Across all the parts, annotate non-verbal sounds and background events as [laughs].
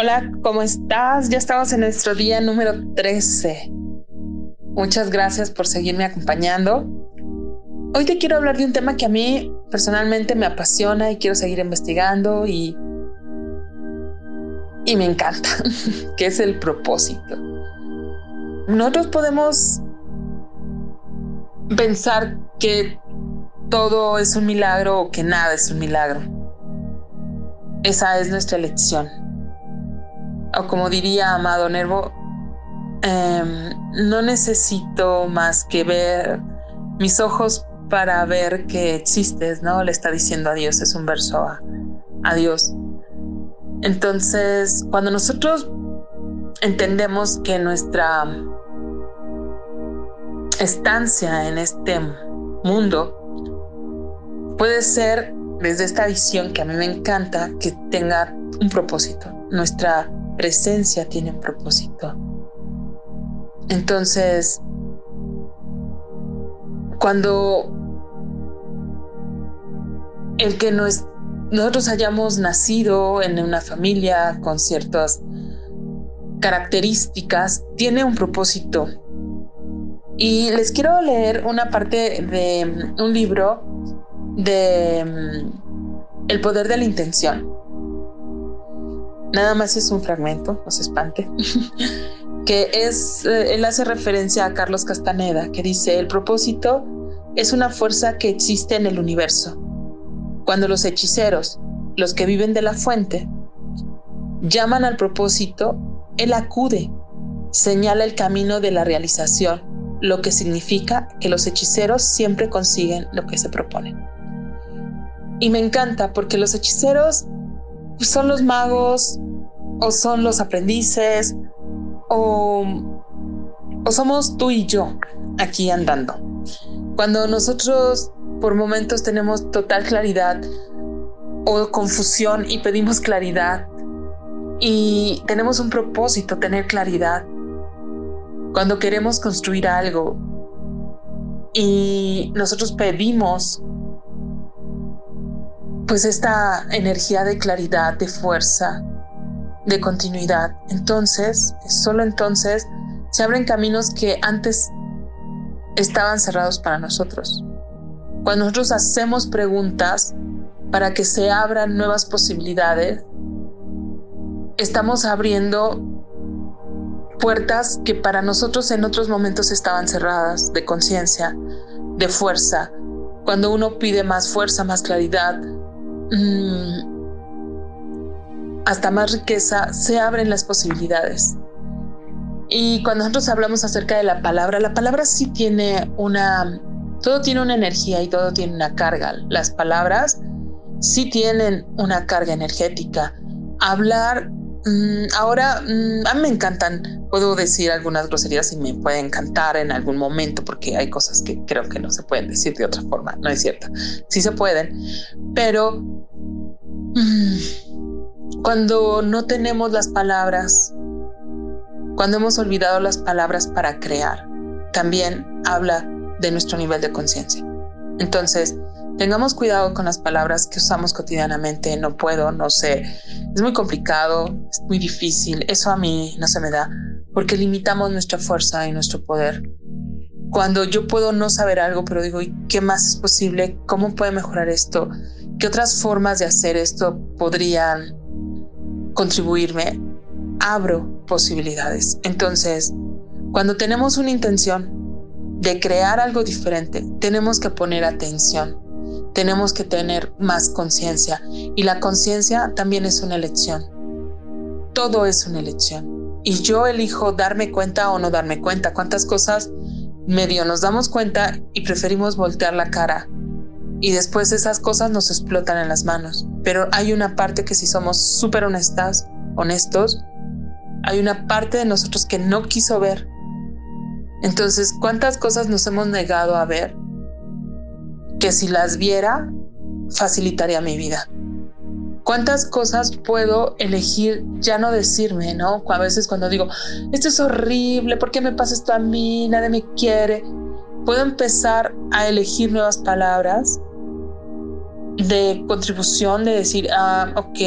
Hola, ¿cómo estás? Ya estamos en nuestro día número 13. Muchas gracias por seguirme acompañando. Hoy te quiero hablar de un tema que a mí personalmente me apasiona y quiero seguir investigando y, y me encanta, [laughs] que es el propósito. Nosotros podemos pensar que todo es un milagro o que nada es un milagro. Esa es nuestra elección o como diría Amado Nervo, em, no necesito más que ver mis ojos para ver que existes, ¿no? Le está diciendo a Dios, es un verso a, a Dios. Entonces, cuando nosotros entendemos que nuestra estancia en este mundo puede ser desde esta visión que a mí me encanta, que tenga un propósito. Nuestra presencia tiene un propósito. Entonces, cuando el que nosotros hayamos nacido en una familia con ciertas características tiene un propósito. Y les quiero leer una parte de un libro de mm, El poder de la intención nada más es un fragmento, no se espante, [laughs] que es, eh, él hace referencia a Carlos Castaneda, que dice, el propósito es una fuerza que existe en el universo. Cuando los hechiceros, los que viven de la fuente, llaman al propósito, él acude, señala el camino de la realización, lo que significa que los hechiceros siempre consiguen lo que se proponen. Y me encanta porque los hechiceros son los magos o son los aprendices o, o somos tú y yo aquí andando. Cuando nosotros por momentos tenemos total claridad o confusión y pedimos claridad y tenemos un propósito, tener claridad. Cuando queremos construir algo y nosotros pedimos pues esta energía de claridad, de fuerza, de continuidad. Entonces, solo entonces se abren caminos que antes estaban cerrados para nosotros. Cuando nosotros hacemos preguntas para que se abran nuevas posibilidades, estamos abriendo puertas que para nosotros en otros momentos estaban cerradas, de conciencia, de fuerza. Cuando uno pide más fuerza, más claridad, hasta más riqueza, se abren las posibilidades. Y cuando nosotros hablamos acerca de la palabra, la palabra sí tiene una, todo tiene una energía y todo tiene una carga. Las palabras sí tienen una carga energética. Hablar, mm, ahora, mm, a mí me encantan, puedo decir algunas groserías y me puede encantar en algún momento porque hay cosas que creo que no se pueden decir de otra forma, no es cierto. Sí se pueden, pero Mm. Cuando no tenemos las palabras, cuando hemos olvidado las palabras para crear, también habla de nuestro nivel de conciencia. Entonces, tengamos cuidado con las palabras que usamos cotidianamente. No puedo, no sé, es muy complicado, es muy difícil. Eso a mí no se me da porque limitamos nuestra fuerza y nuestro poder. Cuando yo puedo no saber algo, pero digo, ¿y qué más es posible? ¿Cómo puede mejorar esto? ¿Qué otras formas de hacer esto podrían contribuirme? Abro posibilidades. Entonces, cuando tenemos una intención de crear algo diferente, tenemos que poner atención, tenemos que tener más conciencia y la conciencia también es una elección. Todo es una elección. Y yo elijo darme cuenta o no darme cuenta. ¿Cuántas cosas medio nos damos cuenta y preferimos voltear la cara y después esas cosas nos explotan en las manos. Pero hay una parte que si somos súper honestas, honestos, hay una parte de nosotros que no quiso ver. Entonces, ¿cuántas cosas nos hemos negado a ver que si las viera, facilitaría mi vida? ¿Cuántas cosas puedo elegir ya no decirme, no? A veces cuando digo, esto es horrible, ¿por qué me pasa esto a mí? Nadie me quiere. Puedo empezar a elegir nuevas palabras de contribución, de decir, ah, ok,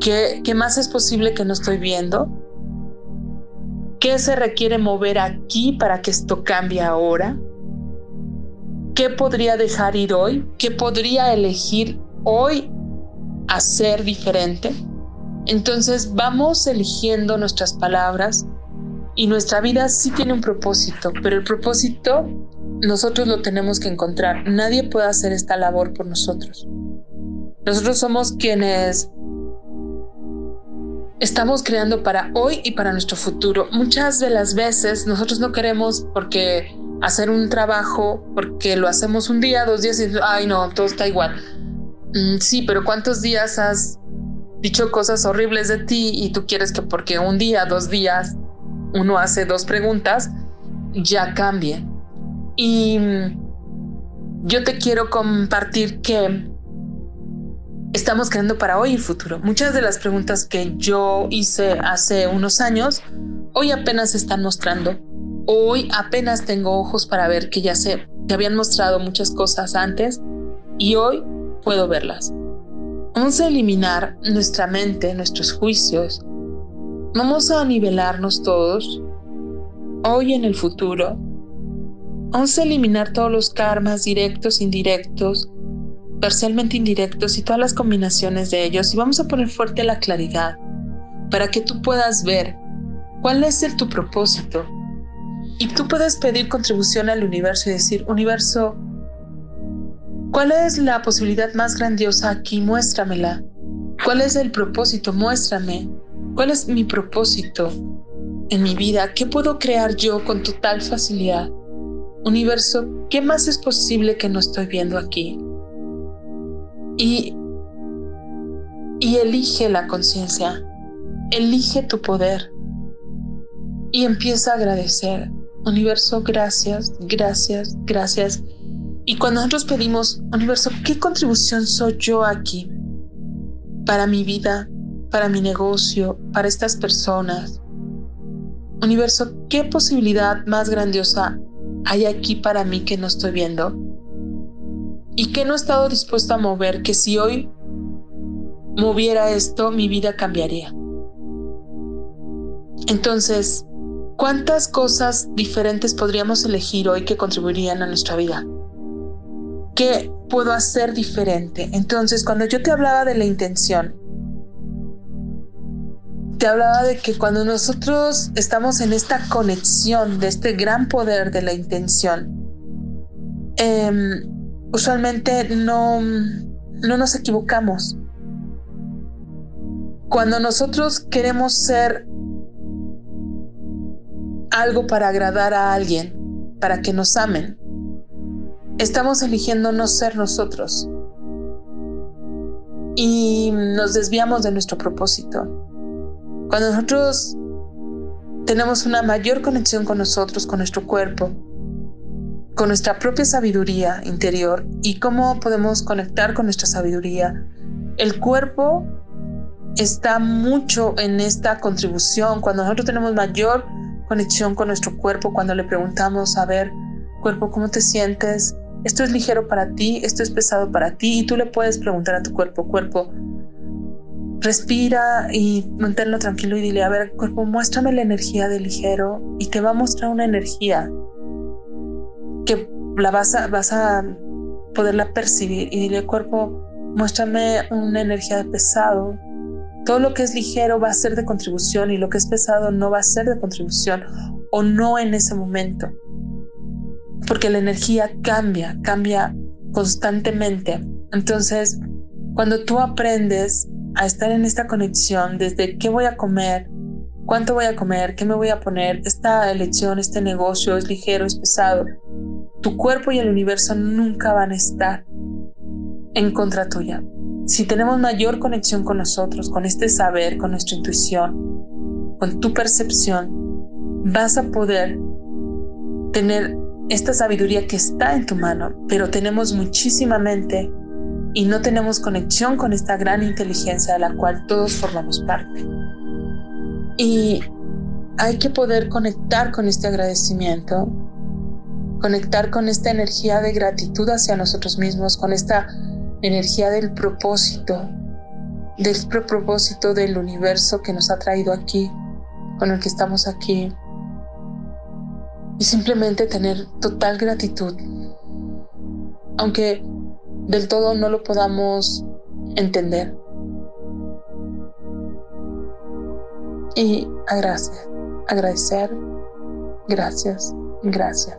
¿Qué, ¿Qué más es posible que no estoy viendo? ¿Qué se requiere mover aquí para que esto cambie ahora? ¿Qué podría dejar ir hoy? ¿Qué podría elegir hoy hacer diferente? Entonces vamos eligiendo nuestras palabras y nuestra vida sí tiene un propósito, pero el propósito nosotros lo tenemos que encontrar. Nadie puede hacer esta labor por nosotros. Nosotros somos quienes estamos creando para hoy y para nuestro futuro. Muchas de las veces nosotros no queremos porque hacer un trabajo, porque lo hacemos un día, dos días y, ay no, todo está igual. Mm, sí, pero ¿cuántos días has dicho cosas horribles de ti y tú quieres que porque un día, dos días, uno hace dos preguntas, ya cambie? Y mm, yo te quiero compartir que estamos creando para hoy y futuro. Muchas de las preguntas que yo hice hace unos años, hoy apenas se están mostrando. Hoy apenas tengo ojos para ver que ya se que habían mostrado muchas cosas antes y hoy puedo verlas. Vamos a eliminar nuestra mente, nuestros juicios. Vamos a nivelarnos todos, hoy en el futuro. Vamos a eliminar todos los karmas directos, indirectos, parcialmente indirectos y todas las combinaciones de ellos y vamos a poner fuerte la claridad para que tú puedas ver cuál es el, tu propósito y tú puedes pedir contribución al universo y decir, universo, ¿cuál es la posibilidad más grandiosa aquí? Muéstramela. ¿Cuál es el propósito? Muéstrame. ¿Cuál es mi propósito en mi vida? ¿Qué puedo crear yo con total facilidad? Universo, ¿qué más es posible que no estoy viendo aquí? Y, elige la conciencia, elige tu poder y empieza a agradecer. Universo, gracias, gracias, gracias. Y cuando nosotros pedimos, universo, ¿qué contribución soy yo aquí? Para mi vida, para mi negocio, para estas personas. Universo, ¿qué posibilidad más grandiosa hay aquí para mí que no estoy viendo? Y que no he estado dispuesto a mover, que si hoy moviera esto, mi vida cambiaría. Entonces, ¿cuántas cosas diferentes podríamos elegir hoy que contribuirían a nuestra vida? ¿Qué puedo hacer diferente? Entonces, cuando yo te hablaba de la intención, te hablaba de que cuando nosotros estamos en esta conexión de este gran poder de la intención, eh, usualmente no, no nos equivocamos. Cuando nosotros queremos ser algo para agradar a alguien, para que nos amen, estamos eligiendo no ser nosotros y nos desviamos de nuestro propósito. Cuando nosotros tenemos una mayor conexión con nosotros, con nuestro cuerpo, con nuestra propia sabiduría interior y cómo podemos conectar con nuestra sabiduría. El cuerpo está mucho en esta contribución. Cuando nosotros tenemos mayor conexión con nuestro cuerpo, cuando le preguntamos, a ver, cuerpo, ¿cómo te sientes? Esto es ligero para ti, esto es pesado para ti, y tú le puedes preguntar a tu cuerpo, cuerpo, respira y manténlo tranquilo y dile, a ver, cuerpo, muéstrame la energía de ligero y te va a mostrar una energía la vas a, vas a poderla percibir y dile cuerpo, muéstrame una energía de pesado. Todo lo que es ligero va a ser de contribución y lo que es pesado no va a ser de contribución o no en ese momento. Porque la energía cambia, cambia constantemente. Entonces, cuando tú aprendes a estar en esta conexión desde qué voy a comer, cuánto voy a comer, qué me voy a poner, esta elección, este negocio es ligero, es pesado, tu cuerpo y el universo nunca van a estar en contra tuya. Si tenemos mayor conexión con nosotros, con este saber, con nuestra intuición, con tu percepción, vas a poder tener esta sabiduría que está en tu mano, pero tenemos muchísima mente y no tenemos conexión con esta gran inteligencia de la cual todos formamos parte. Y hay que poder conectar con este agradecimiento conectar con esta energía de gratitud hacia nosotros mismos, con esta energía del propósito, del propósito del universo que nos ha traído aquí, con el que estamos aquí, y simplemente tener total gratitud, aunque del todo no lo podamos entender. Y agradecer, agradecer, gracias, gracias,